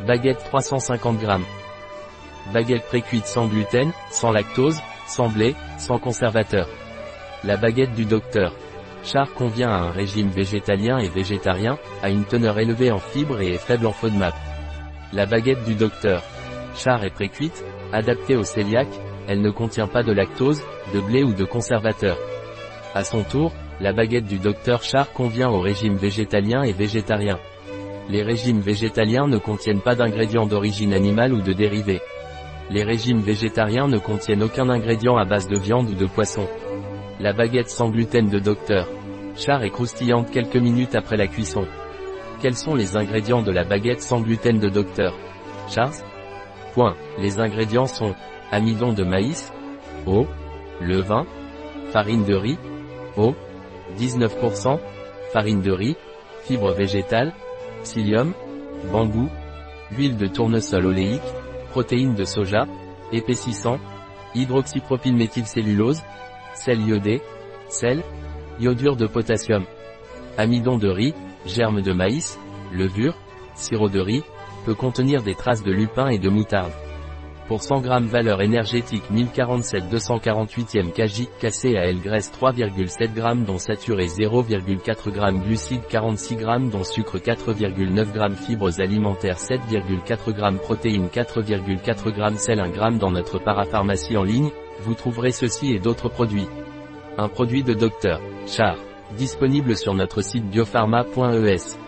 Baguette 350 g. Baguette précuite sans gluten, sans lactose, sans blé, sans conservateur. La baguette du docteur. Char convient à un régime végétalien et végétarien, à une teneur élevée en fibres et est faible en FODMAP. La baguette du docteur. Char est précuite, adaptée au cœliaque, elle ne contient pas de lactose, de blé ou de conservateur. À son tour, la baguette du docteur Char convient au régime végétalien et végétarien. Les régimes végétaliens ne contiennent pas d'ingrédients d'origine animale ou de dérivés. Les régimes végétariens ne contiennent aucun ingrédient à base de viande ou de poisson. La baguette sans gluten de Docteur Char est croustillante quelques minutes après la cuisson. Quels sont les ingrédients de la baguette sans gluten de Docteur Charles Point. Les ingrédients sont amidon de maïs, eau, levain, farine de riz, eau, 19%, farine de riz, fibres végétales, psyllium, bambou, huile de tournesol oléique, protéines de soja, épaississant, hydroxypropylméthylcellulose, sel iodé, sel, iodure de potassium, amidon de riz, germe de maïs, levure, sirop de riz, peut contenir des traces de lupin et de moutarde. Pour 100 g valeur énergétique 1047 248e kg cassé à L graisse 3,7 g dont saturé 0,4 g glucides 46 g dont sucre 4,9 g fibres alimentaires 7,4 g protéines 4,4 g sel 1 g dans notre parapharmacie en ligne, vous trouverez ceci et d'autres produits. Un produit de Dr. Char. Disponible sur notre site biopharma.es.